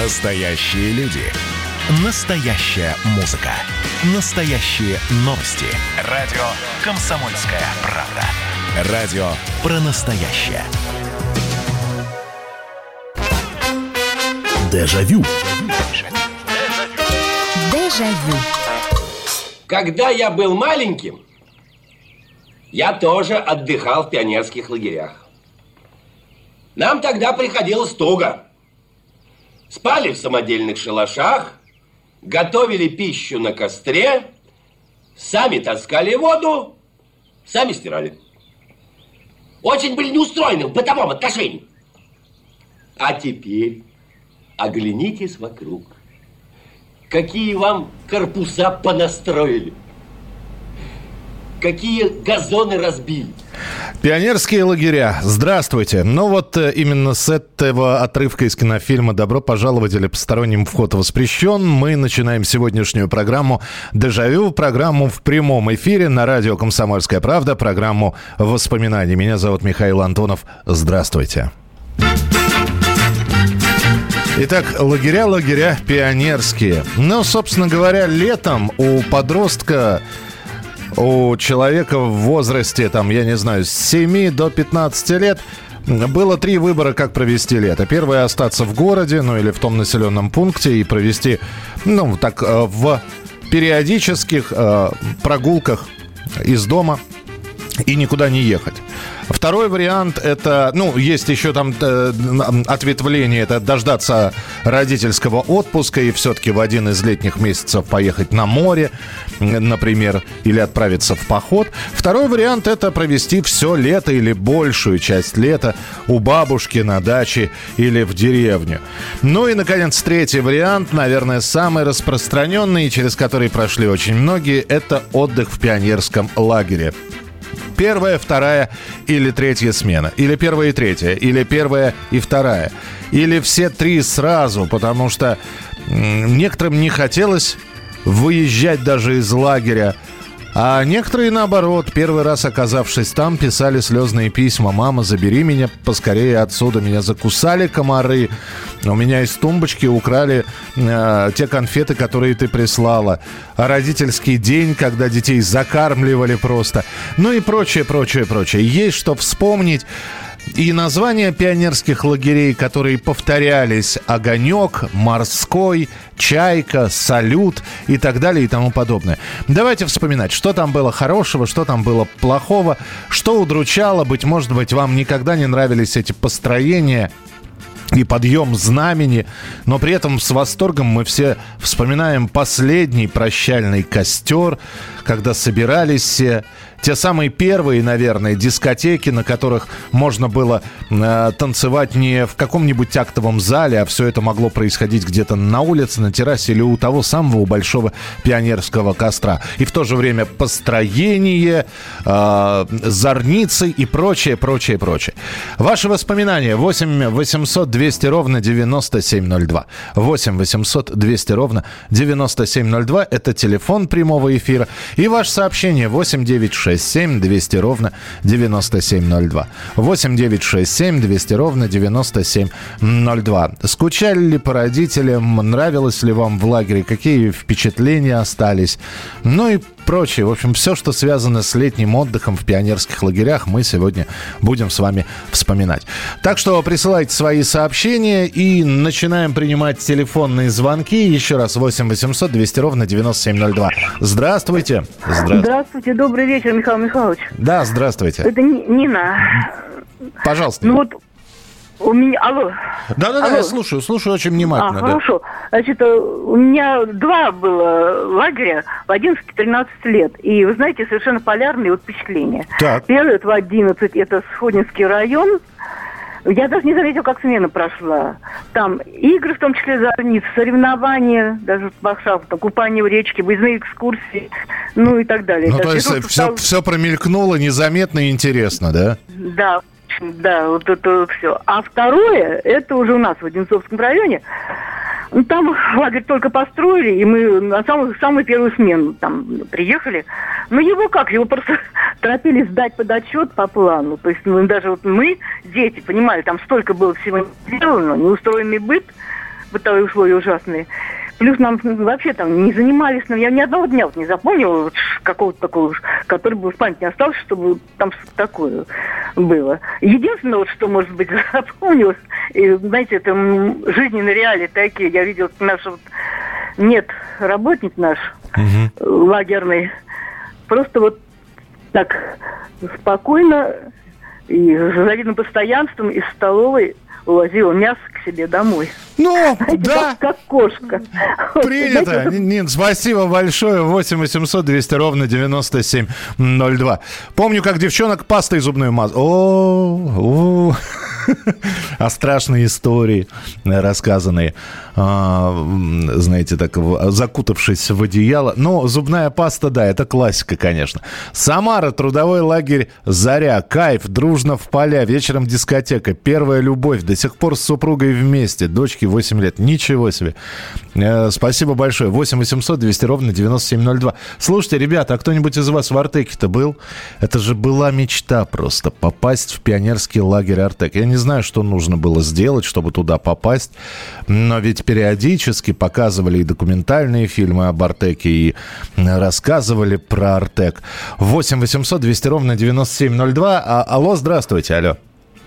Настоящие люди. Настоящая музыка. Настоящие новости. Радио «Комсомольская правда». Радио про настоящее. Дежавю. Дежавю. Когда я был маленьким, я тоже отдыхал в пионерских лагерях. Нам тогда приходилось туго. Спали в самодельных шалашах, готовили пищу на костре, сами таскали воду, сами стирали. Очень были неустроены в бытовом отношении. А теперь оглянитесь вокруг. Какие вам корпуса понастроили. Какие газоны разбили. Пионерские лагеря. Здравствуйте. Ну вот э, именно с этого отрывка из кинофильма «Добро пожаловать» или «Посторонним вход воспрещен» мы начинаем сегодняшнюю программу «Дежавю», программу в прямом эфире на радио «Комсомольская правда», программу «Воспоминаний». Меня зовут Михаил Антонов. Здравствуйте. Итак, лагеря, лагеря пионерские. Ну, собственно говоря, летом у подростка у человека в возрасте, там, я не знаю, с 7 до 15 лет было три выбора, как провести лето. Первое – остаться в городе, ну или в том населенном пункте и провести, ну, так, э, в периодических э, прогулках из дома и никуда не ехать. Второй вариант это, ну, есть еще там э, ответвление, это дождаться родительского отпуска и все-таки в один из летних месяцев поехать на море, например, или отправиться в поход. Второй вариант это провести все лето или большую часть лета у бабушки на даче или в деревню. Ну и, наконец, третий вариант, наверное, самый распространенный, через который прошли очень многие, это отдых в пионерском лагере первая, вторая или третья смена. Или первая и третья. Или первая и вторая. Или все три сразу, потому что некоторым не хотелось выезжать даже из лагеря а некоторые, наоборот, первый раз оказавшись там, писали слезные письма. «Мама, забери меня поскорее отсюда, меня закусали комары, у меня из тумбочки украли э, те конфеты, которые ты прислала, а родительский день, когда детей закармливали просто, ну и прочее, прочее, прочее. Есть что вспомнить. И названия пионерских лагерей, которые повторялись «Огонек», «Морской», «Чайка», «Салют» и так далее и тому подобное. Давайте вспоминать, что там было хорошего, что там было плохого, что удручало. Быть может быть, вам никогда не нравились эти построения и подъем знамени, но при этом с восторгом мы все вспоминаем последний прощальный костер, когда собирались все те самые первые, наверное, дискотеки, на которых можно было э, танцевать не в каком-нибудь актовом зале, а все это могло происходить где-то на улице, на террасе или у того самого большого пионерского костра. И в то же время построение, э, зорницы и прочее, прочее, прочее. Ваши воспоминания 8 800 200 ровно 9702. 8 800 200 ровно 9702. Это телефон прямого эфира. И ваше сообщение 8 9 967 200 ровно 9702. 8 967 200 ровно 9702. Скучали ли по родителям? Нравилось ли вам в лагере? Какие впечатления остались? Ну и прочее. В общем, все, что связано с летним отдыхом в пионерских лагерях, мы сегодня будем с вами вспоминать. Так что присылайте свои сообщения и начинаем принимать телефонные звонки. Еще раз 8 800 200 ровно 9702. Здравствуйте. Здравствуйте. Здравствуйте. Добрый вечер, Михаил Михайлович. Да, здравствуйте. Это Нина. Пожалуйста. Ну вот у меня, алло. Да-да-да, я слушаю, слушаю очень внимательно. А, да. хорошо. Значит, э, у меня два было лагеря в 11-13 лет. И, вы знаете, совершенно полярные вот впечатления. Так. Первый, это в 11, это Сходнинский район. Я даже не заметила, как смена прошла. Там игры, в том числе зорниц, соревнования, даже в купание в речке, выездные экскурсии, ну и так далее. Ну, то есть все, стал... все промелькнуло незаметно и интересно, да? Да, да, вот это все. А второе, это уже у нас в Одинцовском районе. Ну, там лагерь только построили, и мы на самую, самую первую смену там приехали. Ну, его как? Его просто торопились сдать под отчет по плану. То есть, ну, даже вот мы, дети, понимали, там столько было всего сделано, неустроенный быт. бытовые условия ужасные. Плюс нам вообще там не занимались, но я ни одного дня вот не запомнила вот какого-то такого, который бы в памяти не остался, чтобы там что-то такое было. Единственное, вот, что, может быть, запомнилось, и, знаете, это жизненные реалии такие. Я видела наш вот, нет, работник наш угу. лагерный, просто вот так спокойно и с завидным постоянством из столовой увозила мясо к себе домой. Ну, Знаете, да. Как, как кошка. Принято. Знаете, Нин, спасибо большое. 8 800 200 ровно 9702. Помню, как девчонок пастой зубной маз... О, о, а страшные истории рассказанные, а, знаете, так закутавшись в одеяло. Но зубная паста, да, это классика, конечно. Самара, трудовой лагерь «Заря», кайф, дружно в поля, вечером дискотека, первая любовь, до сих пор с супругой вместе, дочке 8 лет. Ничего себе. Э, спасибо большое. 8 800 200 ровно 9702. Слушайте, ребята, а кто-нибудь из вас в Артеке-то был? Это же была мечта просто, попасть в пионерский лагерь Артек. Я не знаю, что нужно было сделать, чтобы туда попасть, но ведь периодически показывали и документальные фильмы об Артеке, и рассказывали про Артек. 8 800 200 ровно 9702. А, алло, здравствуйте, алло.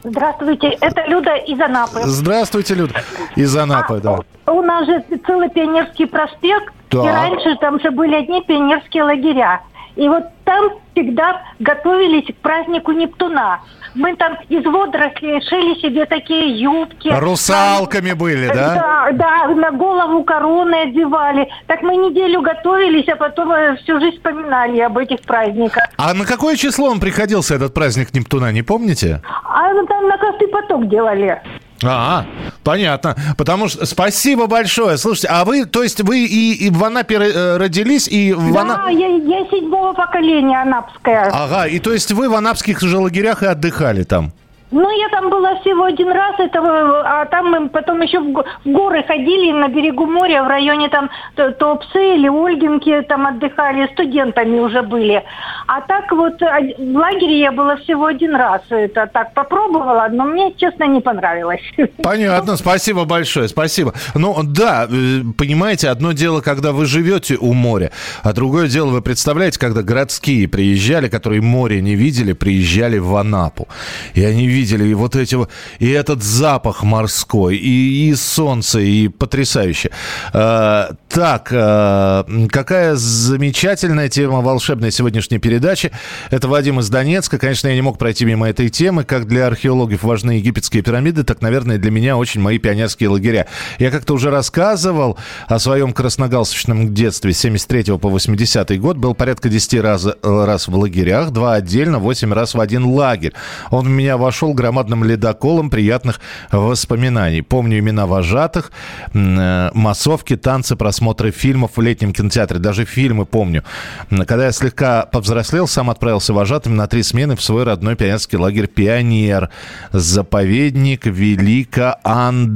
Здравствуйте, это Люда из Анапы. Здравствуйте, Люда. Из Анапы, а, да. У нас же целый пионерский проспект, так. и раньше там же были одни пионерские лагеря. И вот там всегда готовились к празднику Нептуна. Мы там из водорослей шили себе такие юбки. Русалками были, да? Да, да, на голову короны одевали. Так мы неделю готовились, а потом э, всю жизнь вспоминали об этих праздниках. А на какое число он приходился, этот праздник Нептуна, не помните? А ну, там на каждый поток делали. А, понятно. Потому что спасибо большое. Слушайте, а вы, то есть вы и, и в Анапе э, родились, и в Да, Ана... я, я седьмого поколения анапская. Ага, и то есть вы в анапских же лагерях и отдыхали там? Ну, я там была всего один раз, этого, а там мы потом еще в, горы ходили на берегу моря, в районе там Топсы или Ольгинки, там отдыхали, студентами уже были. А так вот а, в лагере я была всего один раз. Это так попробовала, но мне, честно, не понравилось. Понятно, спасибо большое, спасибо. Ну, да, э, понимаете, одно дело, когда вы живете у моря, а другое дело, вы представляете, когда городские приезжали, которые море не видели, приезжали в Анапу. И они видели видели, и вот эти и этот запах морской, и, и солнце, и потрясающе. А, так, а, какая замечательная тема волшебной сегодняшней передачи. Это Вадим из Донецка. Конечно, я не мог пройти мимо этой темы. Как для археологов важны египетские пирамиды, так, наверное, для меня очень мои пионерские лагеря. Я как-то уже рассказывал о своем красногалсучном детстве с 73 по 80 год. Был порядка 10 раз, раз в лагерях, два отдельно, 8 раз в один лагерь. Он в меня вошел был громадным ледоколом приятных воспоминаний. Помню имена вожатых, э, массовки, танцы, просмотры фильмов в летнем кинотеатре. Даже фильмы помню. Когда я слегка повзрослел, сам отправился вожатым на три смены в свой родной пионерский лагерь «Пионер». Заповедник Великоанад...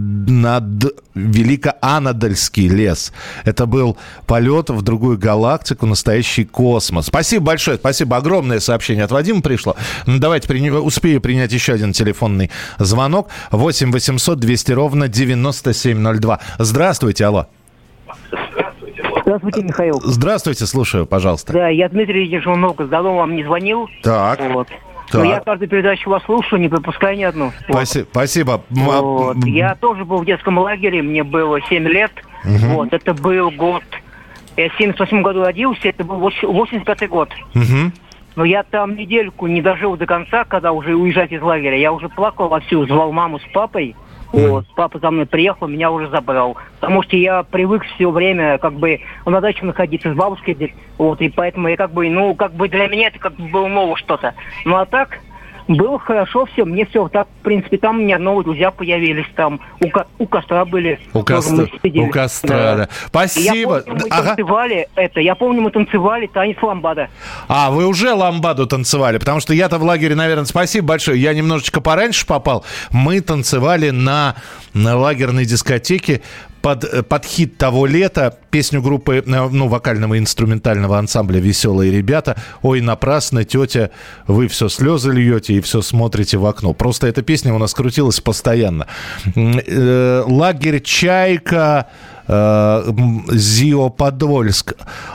Великоанадольский лес. Это был полет в другую галактику, настоящий космос. Спасибо большое, спасибо. Огромное сообщение от Вадима пришло. Давайте при... успею принять еще один телефонный звонок. 8 800 200 ровно 9702. Здравствуйте, алло. Здравствуйте, Михаил. Здравствуйте, слушаю, пожалуйста. Да, я Дмитрий Ежунок, давно вам не звонил. Так. Вот. Так. Но я каждую передачу вас слушаю, не пропускаю ни одну. Спасибо. Вот. Спасибо. Вот. Я тоже был в детском лагере, мне было 7 лет. Угу. Вот, это был год... Я в 78 году родился, это был 85 год. Угу. Но я там недельку не дожил до конца, когда уже уезжать из лагеря. Я уже плакал вовсю, звал маму с папой. Вот, папа за мной приехал, меня уже забрал. Потому что я привык все время как бы на даче находиться с бабушкой. Вот, и поэтому я как бы, ну, как бы для меня это как бы было новое что-то. Ну а так, было хорошо все, мне все так, в принципе, там у меня новые друзья появились, там у, ко- у костра были. У, костра, у костра, да. да. Спасибо. я помню, мы ага. танцевали это, я помню, мы танцевали танец ламбада. А, вы уже ламбаду танцевали, потому что я-то в лагере, наверное, спасибо большое, я немножечко пораньше попал. Мы танцевали на, на лагерной дискотеке под, под хит того лета песню группы, ну, вокального инструментального ансамбля «Веселые ребята». «Ой, напрасно, тетя, вы все слезы льете и все смотрите в окно». Просто эта песня у нас крутилась постоянно. Лагерь «Чайка», Зио Подольск.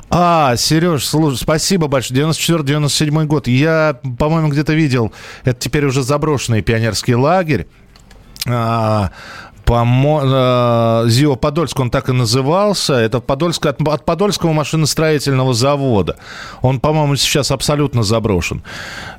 А, Сереж, слушай, спасибо большое. 94-97 год. Я, по-моему, где-то видел. Это теперь уже заброшенный пионерский лагерь. А, по э, ЗИО Подольск, он так и назывался. Это Подольск, от, Подольского машиностроительного завода. Он, по-моему, сейчас абсолютно заброшен.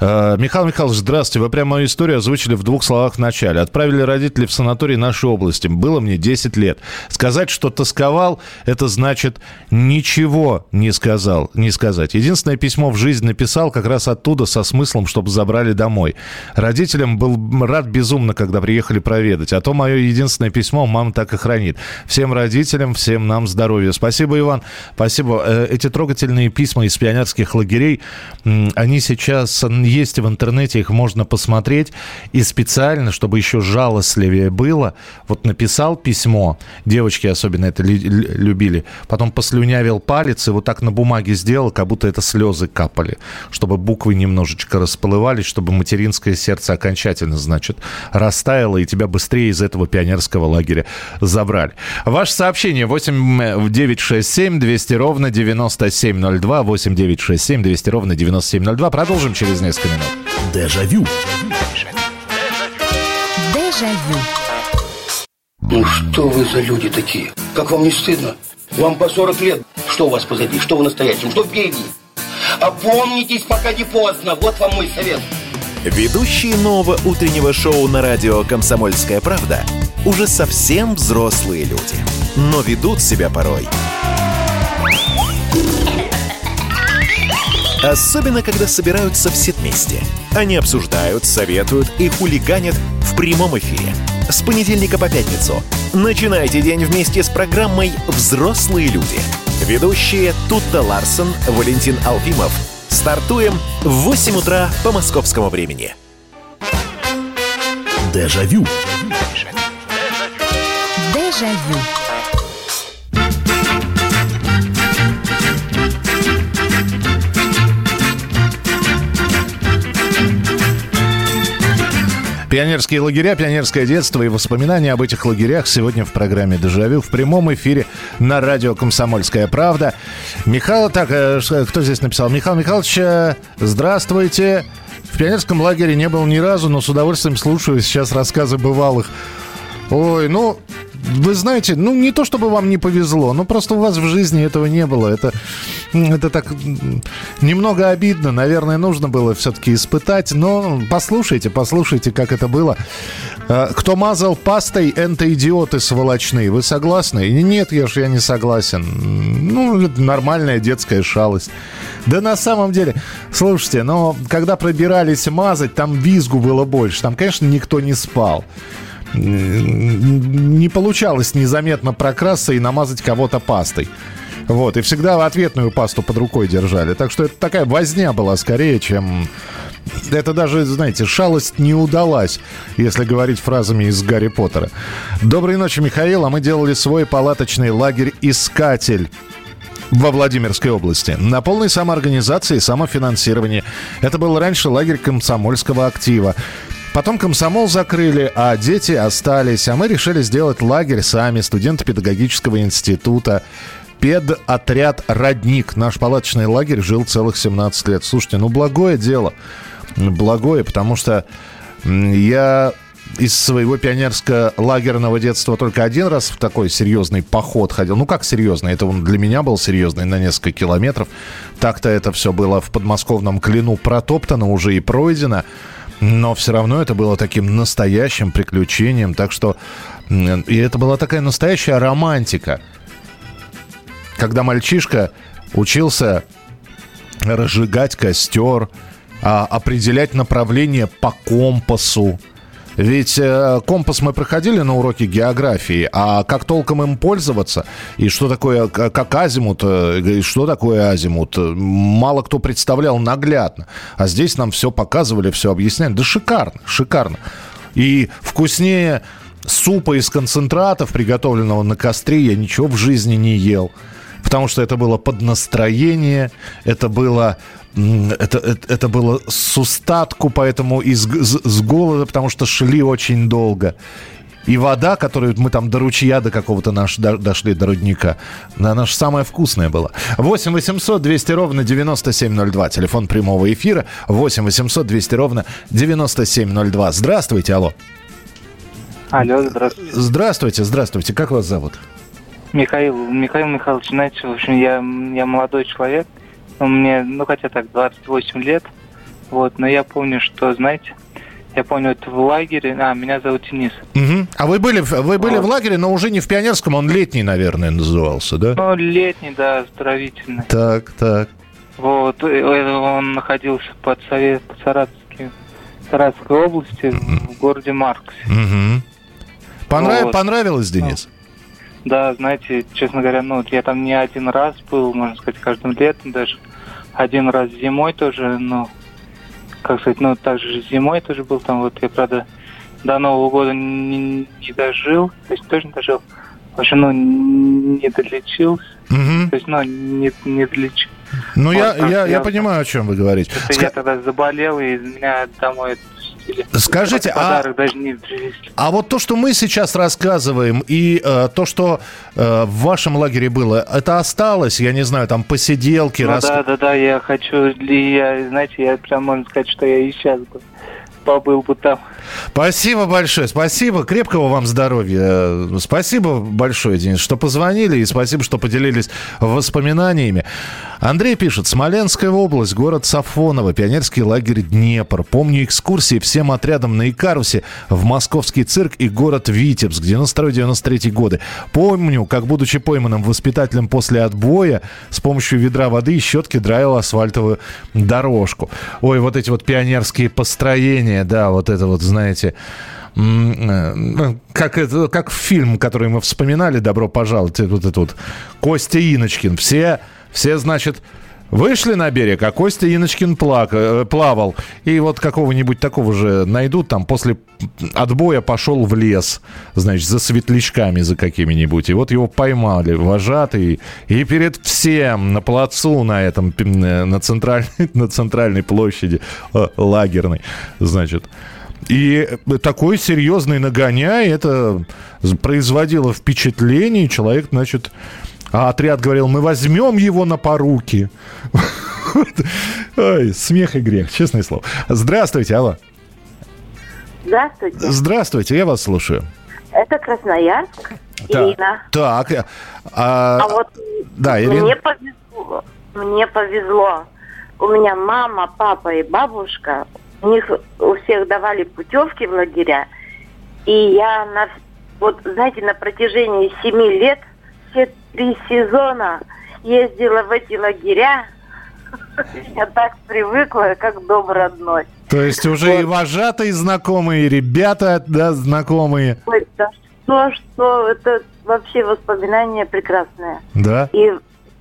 Э, Михаил Михайлович, здравствуйте. Вы прямо мою историю озвучили в двух словах в начале. Отправили родители в санаторий нашей области. Было мне 10 лет. Сказать, что тосковал, это значит ничего не сказал, не сказать. Единственное письмо в жизнь написал как раз оттуда со смыслом, чтобы забрали домой. Родителям был рад безумно, когда приехали проведать. А то мое единственное честное письмо мама так и хранит. Всем родителям, всем нам здоровья. Спасибо, Иван. Спасибо. Э, эти трогательные письма из пионерских лагерей, они сейчас есть в интернете, их можно посмотреть. И специально, чтобы еще жалостливее было, вот написал письмо, девочки особенно это любили, потом послюнявил палец и вот так на бумаге сделал, как будто это слезы капали, чтобы буквы немножечко расплывались, чтобы материнское сердце окончательно, значит, растаяло, и тебя быстрее из этого пионерского пионерского лагеря забрали. Ваше сообщение 8 967 200 ровно 9702 8 967 200 ровно 9702. Продолжим через несколько минут. Дежавю. Дежавю. Ну что вы за люди такие? Как вам не стыдно? Вам по 40 лет. Что у вас позади? Что в настоящем? Что впереди? Опомнитесь, пока не поздно. Вот вам мой совет. Ведущие нового утреннего шоу на радио «Комсомольская правда» уже совсем взрослые люди, но ведут себя порой. Особенно, когда собираются все вместе. Они обсуждают, советуют и хулиганят в прямом эфире. С понедельника по пятницу. Начинайте день вместе с программой «Взрослые люди». Ведущие Тутта Ларсон, Валентин Алфимов – Стартуем в 8 утра по московскому времени. Дежавю. Дежавю. Пионерские лагеря, пионерское детство и воспоминания об этих лагерях сегодня в программе «Дежавю» в прямом эфире на радио «Комсомольская правда». Михаил, так, э, кто здесь написал? Михаил Михайлович, э, здравствуйте. В пионерском лагере не был ни разу, но с удовольствием слушаю сейчас рассказы бывалых. Ой, ну, вы знаете, ну не то чтобы вам не повезло, но просто у вас в жизни этого не было. Это, это так немного обидно. Наверное, нужно было все-таки испытать. Но послушайте, послушайте, как это было. А, кто мазал пастой, это идиоты сволочные. Вы согласны? Нет, я же я не согласен. Ну, это нормальная детская шалость. Да на самом деле, слушайте, но когда пробирались мазать, там визгу было больше. Там, конечно, никто не спал не получалось незаметно прокрасться и намазать кого-то пастой. Вот, и всегда ответную пасту под рукой держали. Так что это такая возня была скорее, чем... Это даже, знаете, шалость не удалась, если говорить фразами из Гарри Поттера. Доброй ночи, Михаил. А мы делали свой палаточный лагерь «Искатель» во Владимирской области. На полной самоорганизации и самофинансировании. Это был раньше лагерь комсомольского актива. Потом комсомол закрыли, а дети остались. А мы решили сделать лагерь сами, студенты педагогического института. Педотряд «Родник». Наш палаточный лагерь жил целых 17 лет. Слушайте, ну благое дело. Благое, потому что я из своего пионерско-лагерного детства только один раз в такой серьезный поход ходил. Ну, как серьезный? Это он для меня был серьезный на несколько километров. Так-то это все было в подмосковном Клину протоптано уже и пройдено. Но все равно это было таким настоящим приключением. Так что... И это была такая настоящая романтика. Когда мальчишка учился разжигать костер, а, определять направление по компасу, ведь э, компас мы проходили на уроке географии, а как толком им пользоваться, и что такое, как азимут, э, и что такое азимут, мало кто представлял наглядно. А здесь нам все показывали, все объясняли. Да шикарно, шикарно. И вкуснее супа из концентратов, приготовленного на костре, я ничего в жизни не ел. Потому что это было под настроение, это было это, это, это было с устатку, поэтому из, с, с голода, потому что шли очень долго. И вода, которую мы там до ручья до какого-то наш, до, дошли, до рудника, она же самая вкусная была. 8 800 200 ровно 9702. Телефон прямого эфира. 8 800 200 ровно 9702. Здравствуйте, алло. Алло, здравствуйте. Здравствуйте, здравствуйте. Как вас зовут? Михаил, Михаил Михайлович, знаете, в общем, я, я молодой человек. Мне, ну, хотя так, 28 лет. Вот, но я помню, что, знаете, я помню, это в лагере. А, меня зовут Денис. Угу. А вы были, вы были вот. в лагере, но уже не в пионерском, он летний, наверное, назывался, да? Ну, летний, да, оздоровительный. Так, так. Вот, он находился под Совет, под Саратовским, Саратовской области, угу. в городе Марксе. Угу. Понрав... Вот. Понравилось, Денис? Да, знаете, честно говоря, ну, я там не один раз был, можно сказать, каждым летом даже. Один раз зимой тоже, ну, как сказать, ну, также зимой тоже был там, вот я, правда, до Нового года не, не дожил, то есть тоже не дожил. В общем, ну, не долечился. Угу. То есть, ну, не, не долечил. Ну, вот, я, я, я, я понимаю, о чем вы говорите. Ск... Я тогда заболел, и меня домой Скажите, а, а вот то, что мы сейчас рассказываем, и э, то, что э, в вашем лагере было, это осталось, я не знаю, там посиделки, ну, рас... Да, да, да, я хочу, я, знаете, я прям можно сказать, что я и сейчас бы побыл бы там. Спасибо большое, спасибо, крепкого вам здоровья. Спасибо большое, Денис, что позвонили, и спасибо, что поделились воспоминаниями. Андрей пишет, Смоленская область, город Сафоново, пионерский лагерь Днепр. Помню экскурсии всем отрядом на Икарусе в московский цирк и город Витебск, 92-93 годы. Помню, как, будучи пойманным воспитателем после отбоя, с помощью ведра воды и щетки драил асфальтовую дорожку. Ой, вот эти вот пионерские построения, да, вот это вот, знаете, э, как, это, как фильм, который мы вспоминали, «Добро пожаловать», вот этот вот Костя Иночкин. Все все, значит, Вышли на берег, а Костя Иночкин плак, э, плавал. И вот какого-нибудь такого же найдут, там после отбоя пошел в лес, значит, за светлячками за какими-нибудь. И вот его поймали вожатые. И перед всем на плацу на этом, э, на центральной, на центральной площади лагерной, значит, и такой серьезный нагоняй, это производило впечатление, человек, значит, а отряд говорил, мы возьмем его на поруки. Ой, смех и грех, честное слово. Здравствуйте, алло. Здравствуйте. Здравствуйте, я вас слушаю. Это Красноярск, да. Ирина. Так, а, а вот да, Ирина. мне повезло, мне повезло. У меня мама, папа и бабушка, у них у всех давали путевки в лагеря, и я на вот знаете на протяжении семи лет все три сезона ездила в эти лагеря. Я так привыкла, как дом родной. То есть уже вот. и вожатые знакомые, и ребята да, знакомые. Ой, да что, что, это вообще воспоминания прекрасные. Да. И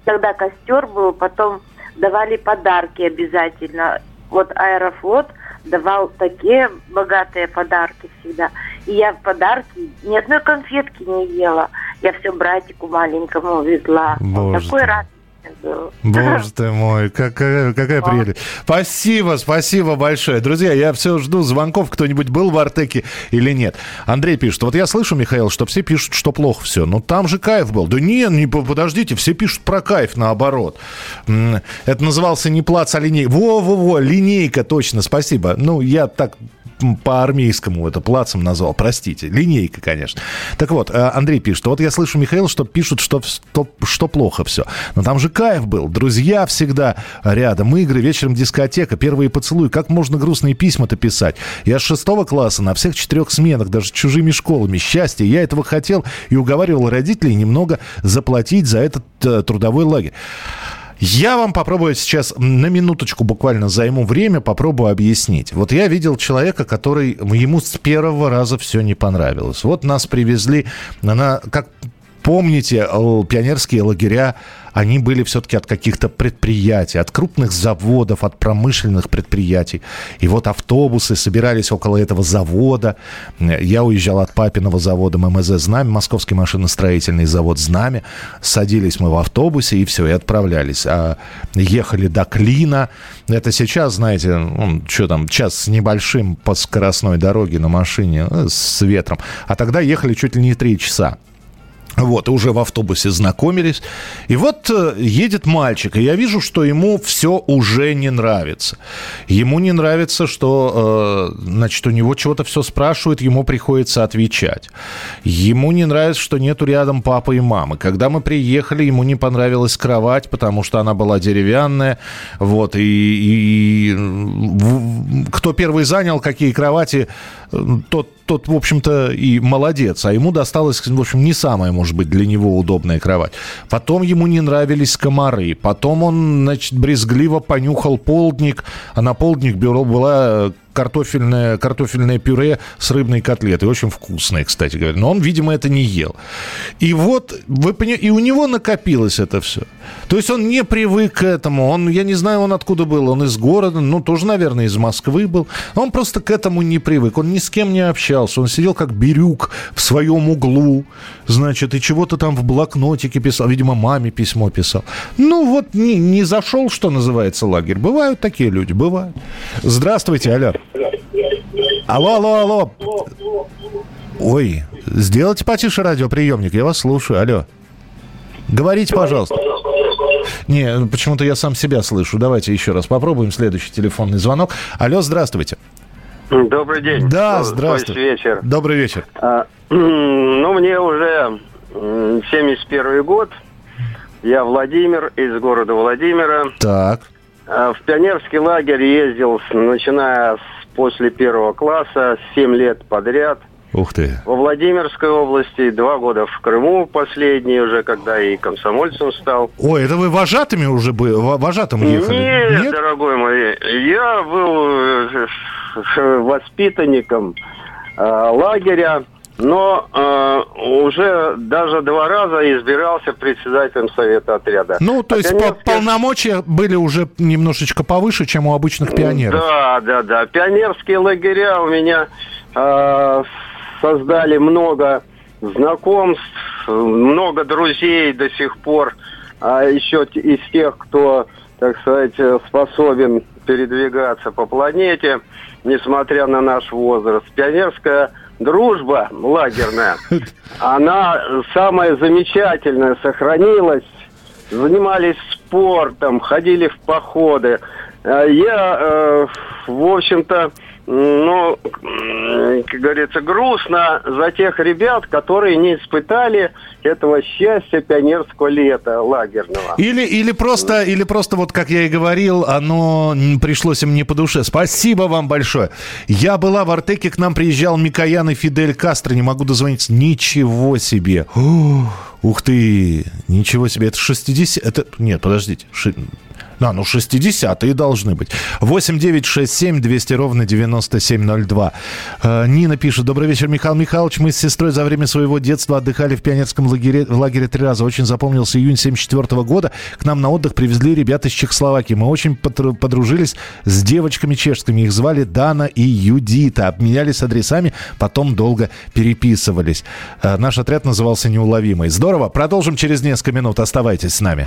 когда костер был, потом давали подарки обязательно. Вот Аэрофлот давал такие богатые подарки всегда. И я в подарки ни одной конфетки не ела. Я все братику маленькому везла. Боже Такой рад Боже ты мой, какая, какая прелесть. Спасибо, спасибо большое. Друзья, я все жду звонков, кто-нибудь был в Артеке или нет. Андрей пишет, вот я слышу, Михаил, что все пишут, что плохо все. Но там же кайф был. Да нет, не, подождите, все пишут про кайф, наоборот. Это назывался не плац, а линейка. Во-во-во, линейка, точно, спасибо. Ну, я так по-армейскому это плацем назвал, простите. Линейка, конечно. Так вот, э, Андрей пишет, вот я слышу, Михаил, что пишут, что, что, что плохо все. Но там же кайф был. Друзья всегда рядом. Игры, вечером дискотека, первые поцелуи. Как можно грустные письма-то писать? Я с шестого класса на всех четырех сменах, даже чужими школами. Счастье. Я этого хотел и уговаривал родителей немного заплатить за этот э, трудовой лагерь. Я вам попробую сейчас на минуточку буквально займу время, попробую объяснить. Вот я видел человека, который ему с первого раза все не понравилось. Вот нас привезли, на, как помните, пионерские лагеря они были все-таки от каких-то предприятий, от крупных заводов, от промышленных предприятий. И вот автобусы собирались около этого завода. Я уезжал от папиного завода ММЗ «Знамя», Московский машиностроительный завод «Знамя». Садились мы в автобусе и все, и отправлялись. А ехали до Клина. Это сейчас, знаете, что там, час с небольшим по скоростной дороге на машине э, с ветром. А тогда ехали чуть ли не три часа. Вот, уже в автобусе знакомились. И вот э, едет мальчик, и я вижу, что ему все уже не нравится. Ему не нравится, что, э, значит, у него чего-то все спрашивают, ему приходится отвечать. Ему не нравится, что нету рядом папы и мамы. Когда мы приехали, ему не понравилась кровать, потому что она была деревянная. Вот, и, и, кто первый занял какие кровати, тот тот, в общем-то, и молодец, а ему досталась, в общем, не самая, может быть, для него удобная кровать. Потом ему не нравились комары, потом он, значит, брезгливо понюхал полдник, а на полдник бюро была картофельное, картофельное пюре с рыбной котлетой. Очень вкусное, кстати говоря. Но он, видимо, это не ел. И вот, вы понимаете, и у него накопилось это все. То есть он не привык к этому. Он, я не знаю, он откуда был. Он из города, ну, тоже, наверное, из Москвы был. Он просто к этому не привык. Он ни с кем не общался. Он сидел как бирюк в своем углу, значит, и чего-то там в блокнотике писал. Видимо, маме письмо писал. Ну, вот не, не зашел, что называется, лагерь. Бывают такие люди, бывают. Здравствуйте, алло. Алло, алло, алло. Ой, сделайте потише радиоприемник, я вас слушаю. Алло. Говорите, пожалуйста. Не, почему-то я сам себя слышу. Давайте еще раз попробуем следующий телефонный звонок. Алло, здравствуйте. Добрый день. Да, здравствуйте. Добрый вечер. Добрый вечер. А, ну, мне уже 71 год. Я Владимир из города Владимира. Так. А, в пионерский лагерь ездил, начиная с после первого класса, 7 лет подряд. Ух ты. Во Владимирской области, два года в Крыму последний уже, когда и комсомольцем стал. Ой, это вы вожатыми уже были, вожатым ехали? Нет, Нет, дорогой мой, я был э, воспитанником э, лагеря но э, уже даже два раза избирался председателем совета отряда. Ну, то а есть пионерские... полномочия были уже немножечко повыше, чем у обычных пионеров. Да, да, да. Пионерские лагеря у меня э, создали много знакомств, много друзей до сих пор, а еще из тех, кто, так сказать, способен передвигаться по планете, несмотря на наш возраст. Пионерская дружба лагерная, она самая замечательная, сохранилась. Занимались спортом, ходили в походы. А я, э, в общем-то, ну, как говорится, грустно за тех ребят, которые не испытали этого счастья пионерского лета лагерного. Или, или, просто, или просто, вот как я и говорил, оно пришлось им не по душе. Спасибо вам большое. Я была в Артеке, к нам приезжал Микоян и Фидель Кастро, не могу дозвониться. Ничего себе. Ух ты, ничего себе. Это 60... Это... Нет, подождите. Да, ну 60-е должны быть. 8 9 6 7 200 ровно 9702. Э, Нина пишет. Добрый вечер, Михаил Михайлович. Мы с сестрой за время своего детства отдыхали в пионерском лагере, в лагере три раза. Очень запомнился июнь 74 года. К нам на отдых привезли ребята из Чехословакии. Мы очень подружились с девочками чешскими. Их звали Дана и Юдита. Обменялись адресами, потом долго переписывались. Э, наш отряд назывался «Неуловимый». Здорово. Продолжим через несколько минут. Оставайтесь с нами.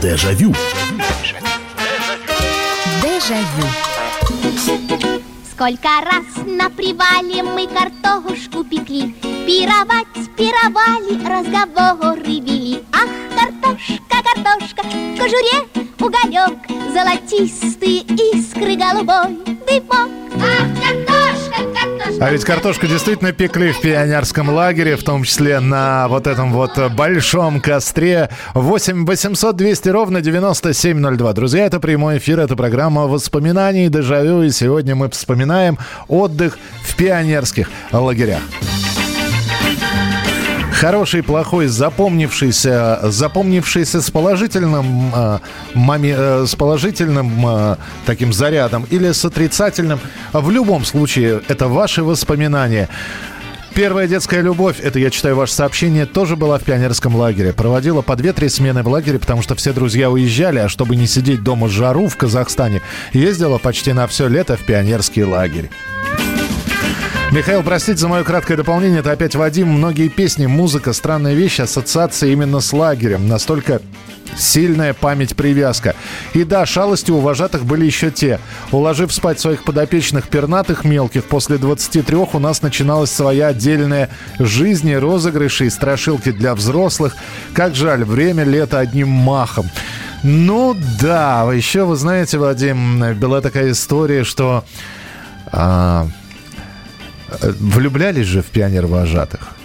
Дежавю. Дежавю. Сколько раз на привале мы картошку пекли, Пировать пировали, разговоры вели. Ах, картошка, картошка, в кожуре уголек, Золотистые искры голубой дымок. Ах, картошка, А ведь картошку действительно пекли в пионерском лагере, в том числе на вот этом вот большом костре. 8 800 200 ровно 9702. Друзья, это прямой эфир, это программа воспоминаний «Дежавю». И сегодня мы вспоминаем отдых в пионерских лагерях хороший, плохой, запомнившийся, запомнившийся с положительным, э, маме, э, с положительным э, таким зарядом или с отрицательным. В любом случае, это ваши воспоминания. Первая детская любовь, это я читаю ваше сообщение, тоже была в пионерском лагере. Проводила по две-три смены в лагере, потому что все друзья уезжали, а чтобы не сидеть дома жару в Казахстане, ездила почти на все лето в пионерский лагерь. Михаил, простите за мое краткое дополнение. Это опять Вадим. Многие песни, музыка, странная вещь, ассоциация именно с лагерем. Настолько сильная память привязка. И да, шалости у вожатых были еще те. Уложив спать своих подопечных пернатых мелких, после 23 у нас начиналась своя отдельная жизнь розыгрыши и страшилки для взрослых. Как жаль, время лето одним махом. Ну да, еще вы знаете, Вадим, была такая история, что... А, влюблялись же в пионер-вожатых.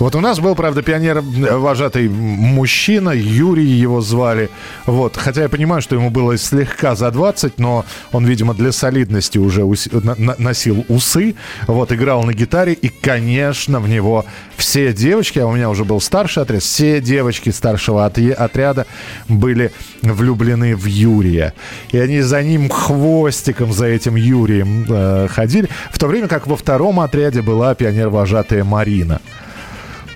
Вот у нас был, правда, пионер-вожатый мужчина, Юрий его звали. Вот. Хотя я понимаю, что ему было слегка за 20, но он, видимо, для солидности уже ус- на- носил усы. Вот, играл на гитаре. И, конечно, в него все девочки, а у меня уже был старший отряд, все девочки старшего от- отряда были влюблены в Юрия. И они за ним хвостиком, за этим Юрием э, ходили. В то время как во втором отряде была пионер-вожатая Марина.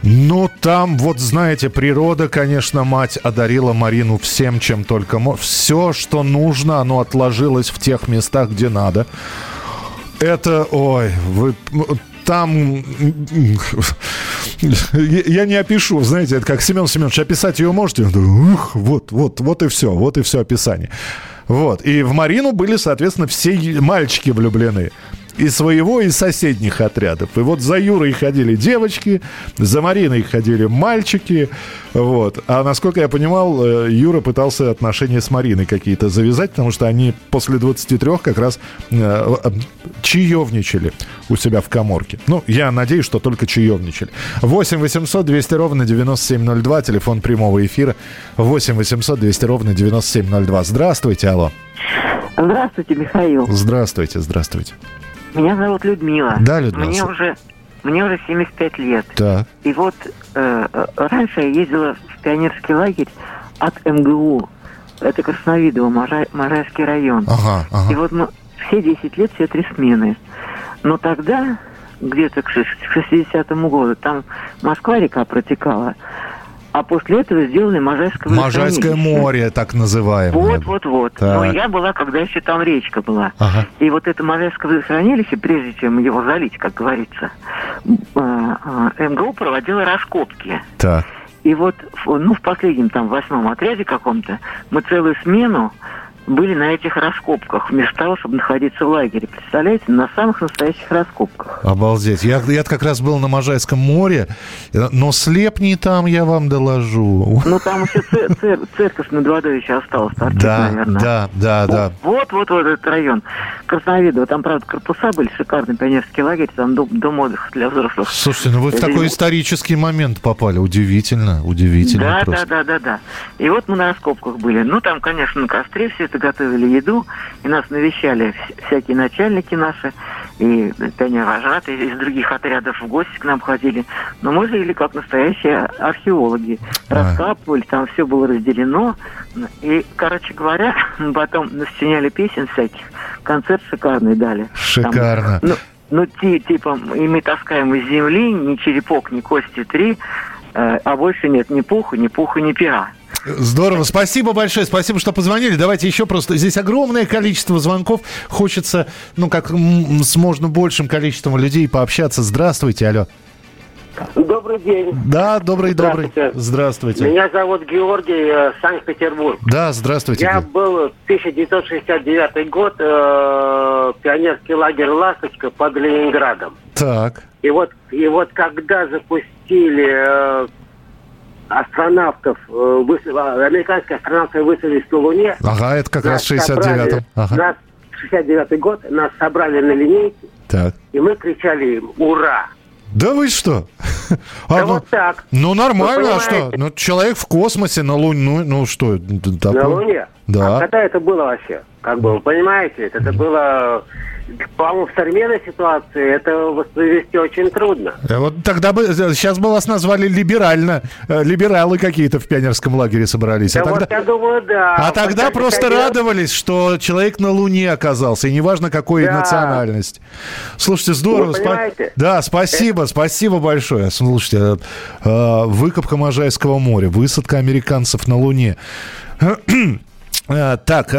Ну, там, вот знаете, природа, конечно, мать одарила Марину всем, чем только можно. Все, что нужно, оно отложилось в тех местах, где надо. Это, ой, вы там я не опишу, знаете, это как Семен Семенович, описать ее можете? Ух, вот, вот, вот и все, вот и все описание. Вот. И в Марину были, соответственно, все мальчики влюблены и своего, и соседних отрядов. И вот за Юрой ходили девочки, за Мариной ходили мальчики. Вот. А насколько я понимал, э, Юра пытался отношения с Мариной какие-то завязать, потому что они после 23 как раз э, э, чаевничали у себя в коморке. Ну, я надеюсь, что только чаевничали. 8 800 200 ровно 9702, телефон прямого эфира. 8 800 200 ровно 9702. Здравствуйте, алло. Здравствуйте, Михаил. Здравствуйте, здравствуйте. Меня зовут Людмила. Да, Людмила. Мне уже, мне уже 75 лет. Так. И вот э, раньше я ездила в пионерский лагерь от МГУ. Это Красновидово, Можай, Можайский район. Ага, ага. И вот мы все 10 лет, все три смены. Но тогда, где-то к 60-му году, там Москва-река протекала. А после этого сделали Можайское Можайское море, так называемое. Вот, вот, вот. Так. Но я была, когда еще там речка была. Ага. И вот это Можайское водохранилище, прежде чем его залить, как говорится, а, а, МГУ проводила раскопки. Так. И вот, ну, в последнем там восьмом отряде каком-то мы целую смену были на этих раскопках, вместо того, чтобы находиться в лагере. Представляете, на самых настоящих раскопках. Обалдеть. Я, я как раз был на Можайском море, но слепни там я вам доложу. Ну, там еще цер- цер- церковь над водой еще осталась, торчит, да, наверное. Да, да, да. Вот, вот, вот этот район. Красновидово. Там, правда, корпуса были, шикарный пионерский лагерь, там дом, дом отдыха для взрослых. Слушайте, ну вы в такой исторический момент попали. Удивительно, удивительно да, просто. Да, да, да, да. И вот мы на раскопках были. Ну, там, конечно, на костре все это готовили еду, и нас навещали всякие начальники наши, и пионер-вожатые из других отрядов в гости к нам ходили. Но мы жили как настоящие археологи. Раскапывали, там все было разделено. И, короче говоря, потом насчиняли песен всяких. Концерт шикарный дали. Шикарно. Там, ну, ну, типа, и мы таскаем из земли ни черепок, ни кости три, э, а больше нет ни пуха, ни пуха, ни пера. Здорово. Спасибо большое. Спасибо, что позвонили. Давайте еще просто... Здесь огромное количество звонков. Хочется, ну, как с можно большим количеством людей пообщаться. Здравствуйте, алло. Добрый день. Да, добрый, добрый. Здравствуйте. Меня зовут Георгий, э, Санкт-Петербург. Да, здравствуйте. Я был 1969 год, э, пионерский лагерь «Ласточка» под Ленинградом. Так. И вот, и вот когда запустили э, астронавтов, э, выс... американские астронавты высадились на Луне. Ага, это как раз в 69-м. Ага. Нас 69 год, нас собрали на линейке. Так. И мы кричали им «Ура!». Да вы что? Да а, вот так. Ну, нормально, а что? Ну, человек в космосе на Луне, ну, ну что? Такое? На Луне? Да. А когда это было вообще? Как бы, вы понимаете, это было по-моему, в современной ситуации это воспроизвести очень трудно. Э, вот тогда бы, сейчас бы вас назвали либерально. Э, либералы какие-то в пионерском лагере собрались. А да а вот тогда, я думаю, да. А тогда просто хотел... радовались, что человек на Луне оказался, и неважно какой да. национальность. Слушайте, здорово. Спа... Да, спасибо, это... спасибо большое. Слушайте, э, выкопка Можайского моря, высадка американцев на Луне. Так,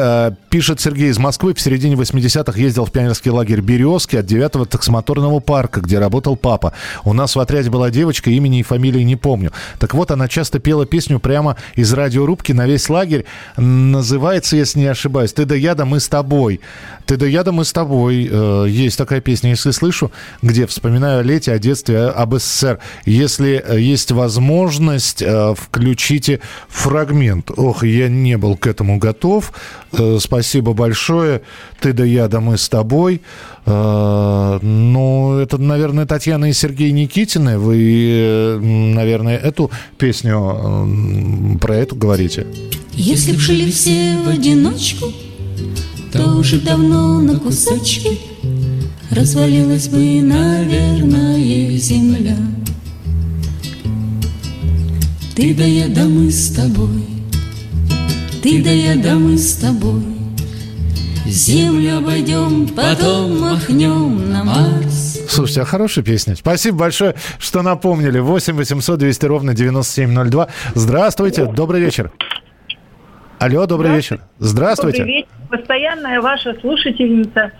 Пишет Сергей из Москвы. В середине 80-х ездил в пионерский лагерь «Березки» от 9-го таксомоторного парка, где работал папа. У нас в отряде была девочка, имени и фамилии не помню. Так вот, она часто пела песню прямо из радиорубки на весь лагерь. Называется, если не ошибаюсь, «Ты да я, да мы с тобой». «Ты да я, да мы с тобой». Э, есть такая песня, если слышу, где вспоминаю о лете, о детстве, об СССР. Если э, есть возможность, э, включите фрагмент. Ох, я не был к этому готов. Спасибо спасибо большое. Ты да я, да мы с тобой. Э, ну, это, наверное, Татьяна и Сергей Никитины. Вы, наверное, эту песню про эту говорите. Если б жили все в одиночку, то уже давно на кусочки развалилась бы, наверное, земля. Ты да я, да мы с тобой, ты да я, да мы с тобой. Землю обойдем, потом махнем на Марс. Слушайте, а хорошая песня. Спасибо большое, что напомнили. 8 800 200 ровно 9702. Здравствуйте, добрый вечер. Алло, добрый вечер. Здравствуйте. Добрый вечер. Постоянная ваша слушательница.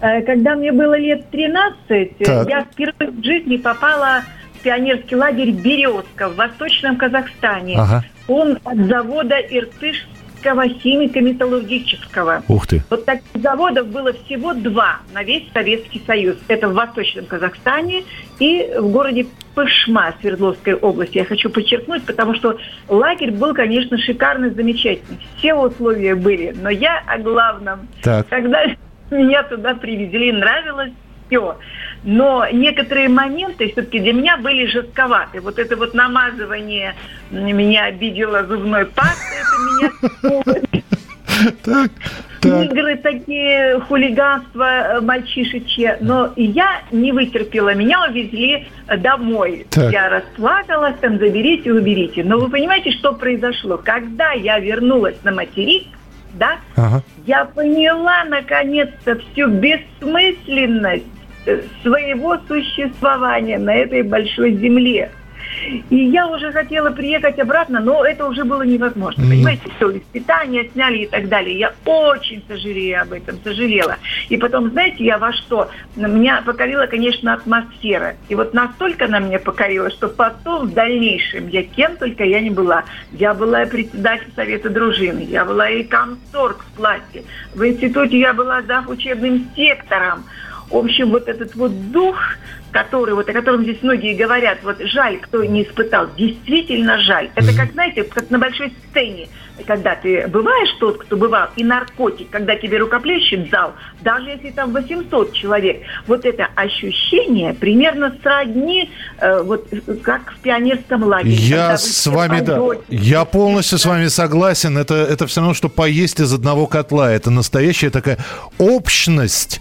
Э, когда мне было лет 13, э, так. я впервые в жизни попала в пионерский лагерь «Березка» в Восточном Казахстане. Ага. Он от завода «Иртыш» Химического, химико-металлургического. Ух ты. Вот таких заводов было всего два на весь Советский Союз. Это в Восточном Казахстане и в городе Пышма Свердловской области. Я хочу подчеркнуть, потому что лагерь был, конечно, шикарный, замечательный. Все условия были. Но я о главном. Так. Когда меня туда привезли, нравилось все. Но некоторые моменты все-таки для меня были жестковаты. Вот это вот намазывание меня обидело зубной пастой, это меня... Так, так. Игры такие, хулиганство э, мальчишечье. Но я не вытерпела. Меня увезли домой. Так. Я расплакалась, там, заберите, уберите. Но вы понимаете, что произошло? Когда я вернулась на материк, да, ага. я поняла наконец-то всю бессмысленность своего существования на этой большой земле. И я уже хотела приехать обратно, но это уже было невозможно. Mm. Понимаете, все, из питания сняли и так далее. Я очень сожалею об этом, сожалела. И потом, знаете, я во что? Меня покорила, конечно, атмосфера. И вот настолько она меня покорила, что потом, в дальнейшем, я кем только я не была. Я была и председатель совета дружины, я была и комсорг в платье. В институте я была зав. учебным сектором. В общем, вот этот вот дух, который, вот о котором здесь многие говорят, вот жаль, кто не испытал, действительно жаль. Это как, знаете, как на большой сцене, когда ты бываешь тот, кто бывал, и наркотик, когда тебе рукоплещет зал, даже если там 800 человек, вот это ощущение примерно сродни, э, вот как в пионерском лагере. Я с вами, да, я полностью с вами согласен. Это, это все равно, что поесть из одного котла. Это настоящая такая общность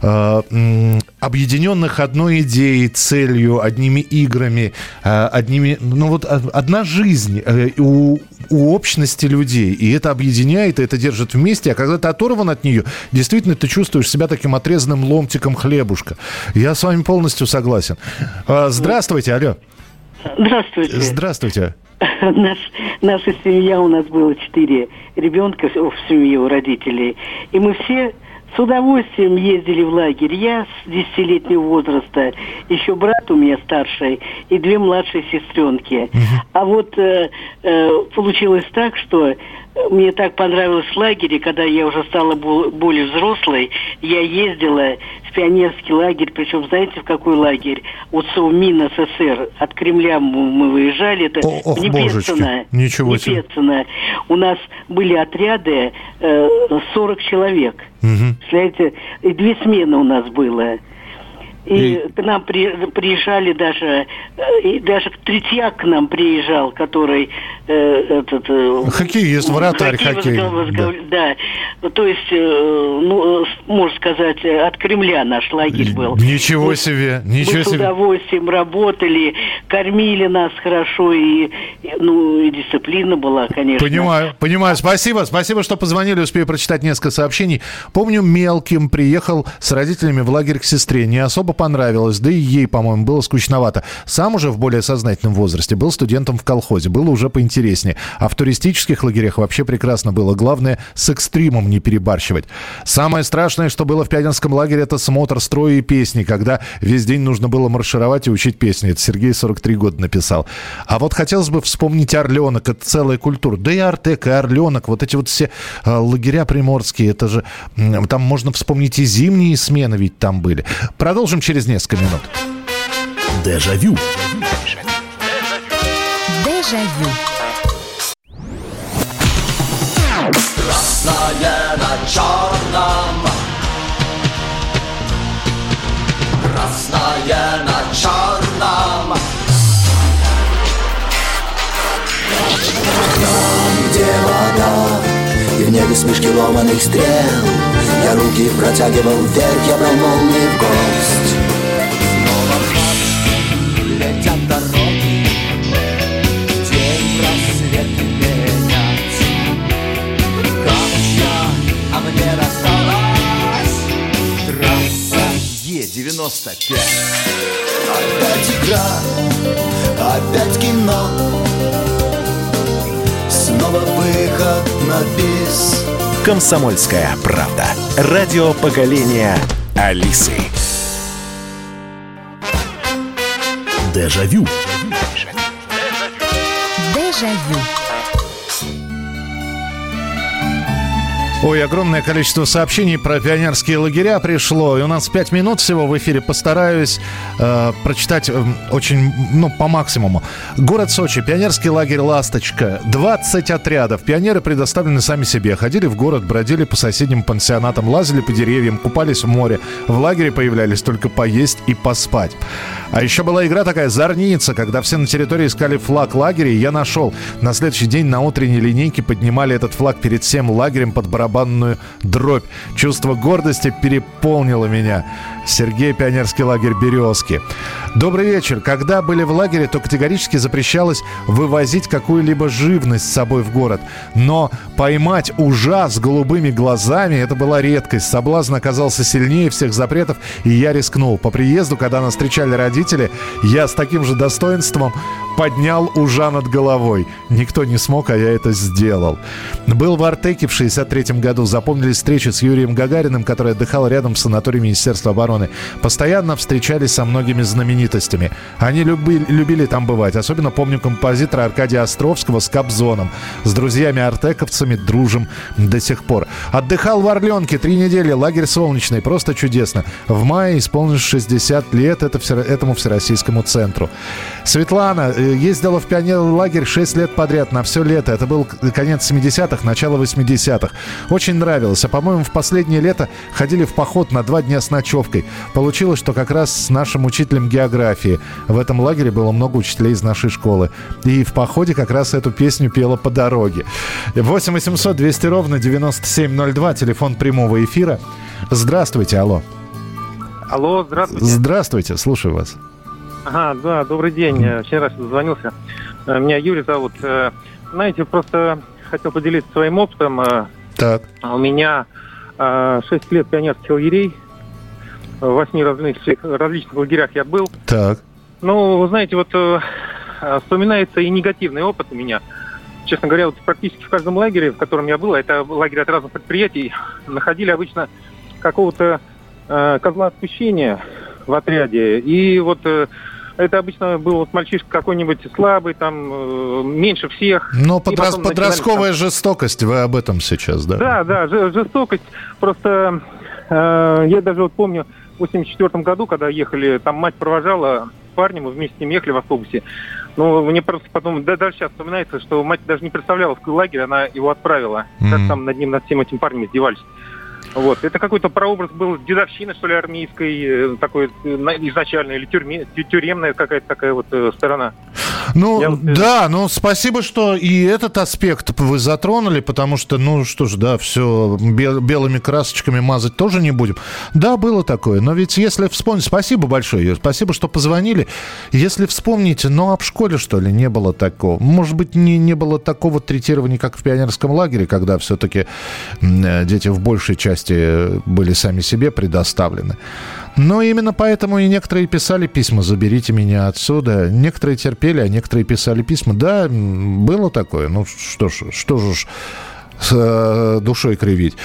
объединенных одной идеей, целью, одними играми, э, одними, ну вот одна жизнь э, у, у общности людей, и это объединяет, и это держит вместе, а когда ты оторван от нее, действительно ты чувствуешь себя таким отрезанным ломтиком хлебушка. Я с вами полностью согласен. Здравствуйте, алло. Здравствуйте. Здравствуйте. Наш, наша семья, у нас было четыре ребенка в семье у родителей. И мы все с удовольствием ездили в лагерь. Я с десятилетнего возраста, еще брат у меня старший и две младшие сестренки. Uh-huh. А вот э, э, получилось так, что мне так понравилось в лагере, когда я уже стала более взрослой, я ездила в пионерский лагерь, причем знаете, в какой лагерь? Вот Совмин СССР. От Кремля мы выезжали, это О, ох, Непецина. Ничего себе. Непецина. У нас были отряды э, 40 человек. Угу. Представляете, и две смены у нас было. И, и к нам при, приезжали даже, э, и даже Третьяк к нам приезжал, который э, этот... Э, Хоккеист, вратарь хоккей. хоккей. Возгов... Да. да. То есть, э, ну, можно сказать, от Кремля наш лагерь был. Ничего мы, себе, ничего мы себе. с удовольствием работали, кормили нас хорошо, и, ну, и дисциплина была, конечно. Понимаю, понимаю. Спасибо, спасибо, что позвонили, успею прочитать несколько сообщений. Помню, мелким приехал с родителями в лагерь к сестре, не особо понравилось, да и ей, по-моему, было скучновато. Сам уже в более сознательном возрасте был студентом в колхозе, было уже поинтереснее. А в туристических лагерях вообще прекрасно было. Главное, с экстримом не перебарщивать. Самое страшное, что было в Пятинском лагере, это смотр строя и песни, когда весь день нужно было маршировать и учить песни. Это Сергей 43 года написал. А вот хотелось бы вспомнить Орленок, это целая культура. Да и Артек, и Орленок, вот эти вот все э, лагеря приморские, это же, там можно вспомнить и зимние смены ведь там были. Продолжим через несколько минут. Дежавю. Дежавю. Красное на черном Красное на черном Там, где вода в небе смешки ломаных стрел. Я руки протягивал вверх, я брал молнии в гость летят дороги День рассвет менять а мне рассталась Трасса Е-95 Опять игра, опять кино Снова выход на бис «Комсомольская правда». Радио поколения Алисы. Дежавю. Дежавю. Ой, огромное количество сообщений про пионерские лагеря пришло. И у нас 5 минут всего в эфире. Постараюсь э, прочитать э, очень, ну, по максимуму. Город Сочи, пионерский лагерь «Ласточка». 20 отрядов. Пионеры предоставлены сами себе. Ходили в город, бродили по соседним пансионатам, лазили по деревьям, купались в море. В лагере появлялись только поесть и поспать. А еще была игра такая «Зорница», когда все на территории искали флаг лагеря, и я нашел. На следующий день на утренней линейке поднимали этот флаг перед всем лагерем под барабан барабанную дробь. Чувство гордости переполнило меня. Сергей, пионерский лагерь «Березки». Добрый вечер. Когда были в лагере, то категорически запрещалось вывозить какую-либо живность с собой в город. Но поймать ужа с голубыми глазами – это была редкость. Соблазн оказался сильнее всех запретов, и я рискнул. По приезду, когда нас встречали родители, я с таким же достоинством поднял ужа над головой. Никто не смог, а я это сделал. Был в Артеке в 63 году. Запомнились встречи с Юрием Гагариным, который отдыхал рядом с санаторием Министерства обороны. Постоянно встречались со многими знаменитостями. Они любили, любили там бывать. Особенно помню композитора Аркадия Островского с Кобзоном. С друзьями-артековцами дружим до сих пор. Отдыхал в Орленке три недели. Лагерь солнечный. Просто чудесно. В мае исполнилось 60 лет это, этому всероссийскому центру. Светлана э, ездила в пионерный лагерь 6 лет подряд на все лето. Это был конец 70-х, начало 80-х. Очень нравилось. А, по-моему, в последнее лето ходили в поход на два дня с ночевкой. Получилось, что как раз с нашим учителем географии. В этом лагере было много учителей из нашей школы. И в походе как раз эту песню пела по дороге. 8 800 200 ровно 9702, телефон прямого эфира. Здравствуйте, алло. Алло, здравствуйте. Здравствуйте, слушаю вас. Ага, да, добрый день. Вчера дозвонился. Э, меня Юрий зовут. Э, знаете, просто хотел поделиться своим опытом. Э, так. У меня 6 лет пионерских лагерей. В восьми различных, различных лагерях я был. Так. Ну, вы знаете, вот вспоминается и негативный опыт у меня. Честно говоря, вот практически в каждом лагере, в котором я был, а это лагерь от разных предприятий, находили обычно какого-то э, козла отпущения в отряде. И вот э, это обычно был вот мальчишка какой-нибудь слабый, там, э, меньше всех. Но подрос, подростковая там... жестокость, вы об этом сейчас, да? Да, да, жестокость. Просто э, я даже вот помню, в 84 году, когда ехали, там мать провожала парня, мы вместе с ним ехали в автобусе. Ну, мне просто потом, да, даже сейчас вспоминается, что мать даже не представляла, в какой лагерь она его отправила. Mm-hmm. Как там над ним, над всем этим парнем издевались. Вот. Это какой-то прообраз был дедовщины, что ли, армейской, такой изначально, или тюрьме, тюремная какая-то такая вот сторона. Ну, Я... да, ну, спасибо, что и этот аспект вы затронули, потому что, ну, что ж, да, все бел- белыми красочками мазать тоже не будем. Да, было такое, но ведь если вспомнить... Спасибо большое, Юр, спасибо, что позвонили. Если вспомните, ну, а в школе, что ли, не было такого? Может быть, не, не было такого третирования, как в пионерском лагере, когда все-таки дети в большей части были сами себе предоставлены. Но именно поэтому и некоторые писали письма «заберите меня отсюда». Некоторые терпели, а некоторые писали письма. Да, было такое. Ну что ж, что же с э, душой кривить.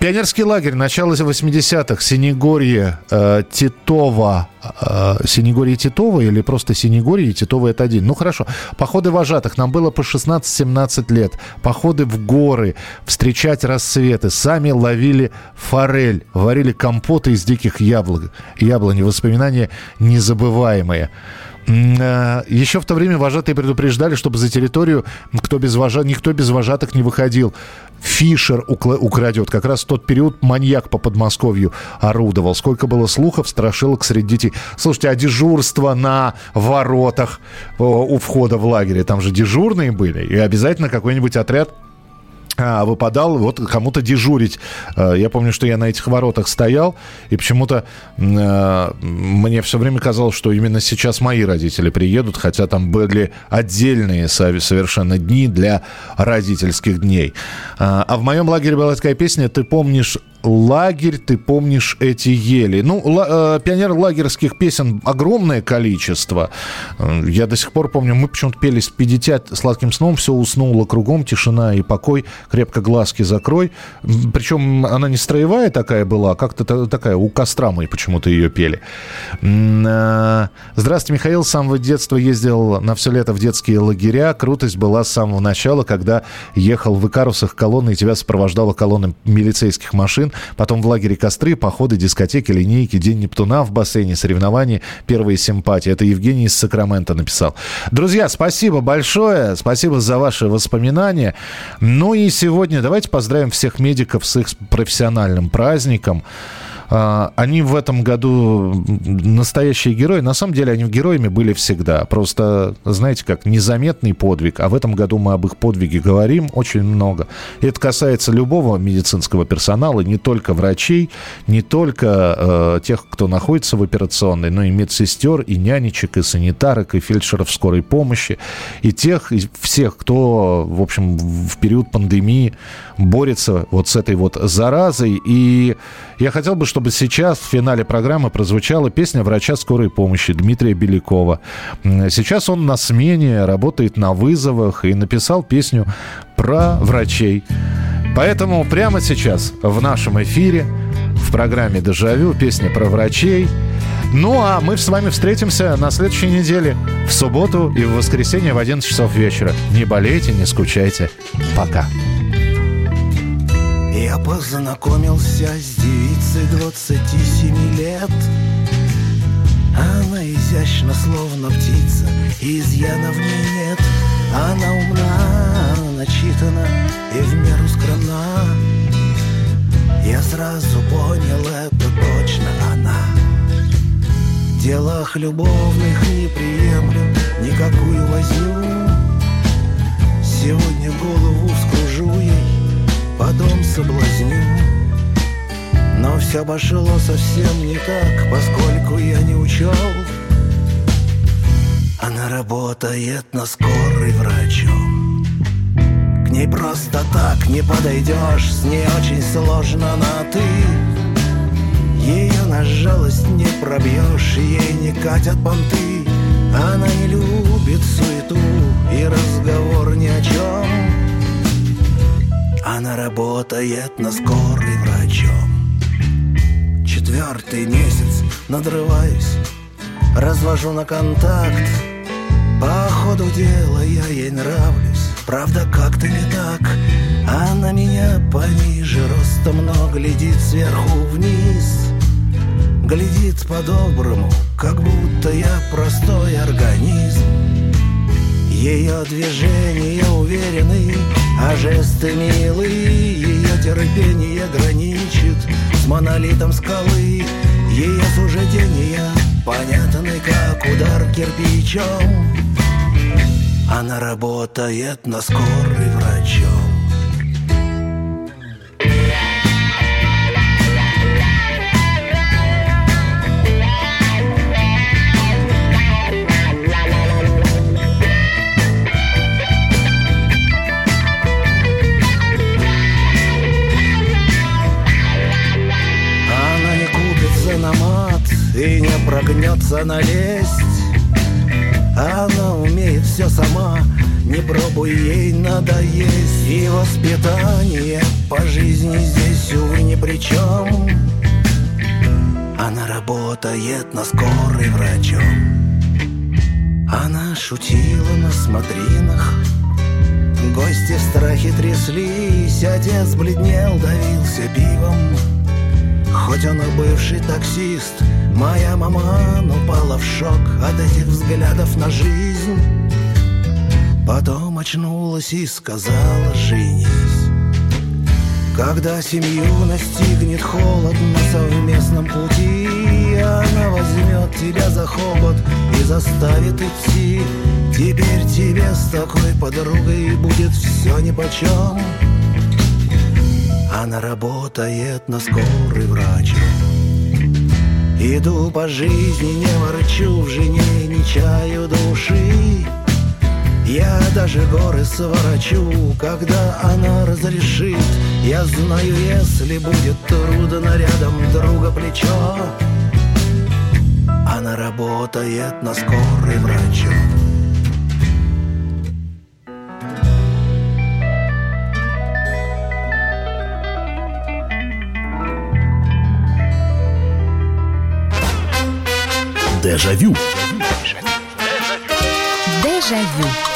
Пионерский лагерь, начало 80-х, Синегорье, э, Титова, э, Синегорье Титова или просто Синегорье, Титова это один. Ну хорошо, походы вожатых, нам было по 16-17 лет, походы в горы, встречать рассветы, сами ловили форель, варили компоты из диких яблок, яблони, воспоминания незабываемые. Э, Еще в то время вожатые предупреждали, чтобы за территорию кто без вожа... никто без вожатых не выходил. Фишер украдет. Как раз в тот период маньяк по Подмосковью орудовал. Сколько было слухов, страшилок среди детей. Слушайте, а дежурство на воротах у входа в лагере, там же дежурные были. И обязательно какой-нибудь отряд выпадал вот кому-то дежурить. А, я помню, что я на этих воротах стоял, и почему-то э, мне все время казалось, что именно сейчас мои родители приедут, хотя там были отдельные совершенно дни для родительских дней. А, а в моем лагере была такая песня «Ты помнишь лагерь, ты помнишь эти ели. Ну, ла, э, пионер-лагерских песен огромное количество. Э, я до сих пор помню, мы почему-то пели с 50 сладким сном, все уснуло кругом, тишина и покой, крепко глазки закрой. Причем она не строевая такая была, а как-то такая, у костра мы почему-то ее пели. Э, здравствуйте, Михаил, с самого детства ездил на все лето в детские лагеря. Крутость была с самого начала, когда ехал в Икарусах колонны, и тебя сопровождала колонна милицейских машин потом в лагере костры, походы, дискотеки, линейки, День Нептуна в бассейне, соревнования, первые симпатии. Это Евгений из Сакрамента написал. Друзья, спасибо большое, спасибо за ваши воспоминания. Ну и сегодня давайте поздравим всех медиков с их профессиональным праздником. А, они в этом году настоящие герои. На самом деле они героями были всегда. Просто, знаете, как незаметный подвиг. А в этом году мы об их подвиге говорим очень много. Это касается любого медицинского персонала, не только врачей, не только э, тех, кто находится в операционной, но и медсестер, и нянечек, и санитарок, и фельдшеров скорой помощи, и тех, и всех, кто, в общем, в период пандемии борется вот с этой вот заразой. И я хотел бы, чтобы сейчас в финале программы прозвучала песня врача скорой помощи Дмитрия Белякова. Сейчас он на смене, работает на вызовах и написал песню про врачей. Поэтому прямо сейчас в нашем эфире в программе «Дежавю» песня про врачей. Ну а мы с вами встретимся на следующей неделе в субботу и в воскресенье в 11 часов вечера. Не болейте, не скучайте. Пока. Я познакомился с девицей 27 лет. Она изящна, словно птица, изъянов в ней нет. Она умна, начитана и в меру скромна. Я сразу понял, это точно она. В делах любовных не приемлю никакую возню Сегодня голову ей потом соблазню Но все пошло совсем не так, поскольку я не учел Она работает на скорой врачом. К ней просто так не подойдешь, с ней очень сложно на «ты» Ее на жалость не пробьешь, ей не катят понты. Она не любит суету и разговор ни о чем она работает на скорой врачом. Четвертый месяц надрываюсь Развожу на контакт. По ходу дела я ей нравлюсь. Правда, как-то не так. Она меня пониже ростом, но глядит сверху вниз. Глядит по-доброму, как будто я простой организм Ее движения уверенные А жесты милые, ее терпение граничит С монолитом скалы. Ее суждения понятны, как удар кирпичом. Она работает на скорой врачом и не прогнется налезть Она умеет все сама, не пробуй ей надоесть И воспитание по жизни здесь, увы, ни при чем Она работает на скорой врачом. Она шутила на смотринах. Гости в страхе тряслись, отец бледнел, давился пивом Хоть он и бывший таксист, моя мама упала в шок от этих взглядов на жизнь. Потом очнулась и сказала «женись». Когда семью настигнет холод на совместном пути, Она возьмет тебя за хобот и заставит идти. Теперь тебе с такой подругой будет все нипочем. Она работает на скорой врач. Иду по жизни, не ворчу в жене, не чаю души. Я даже горы сворачу, когда она разрешит. Я знаю, если будет трудно рядом друга плечо, она работает на скорой врачом. Дежавю. Дежавю.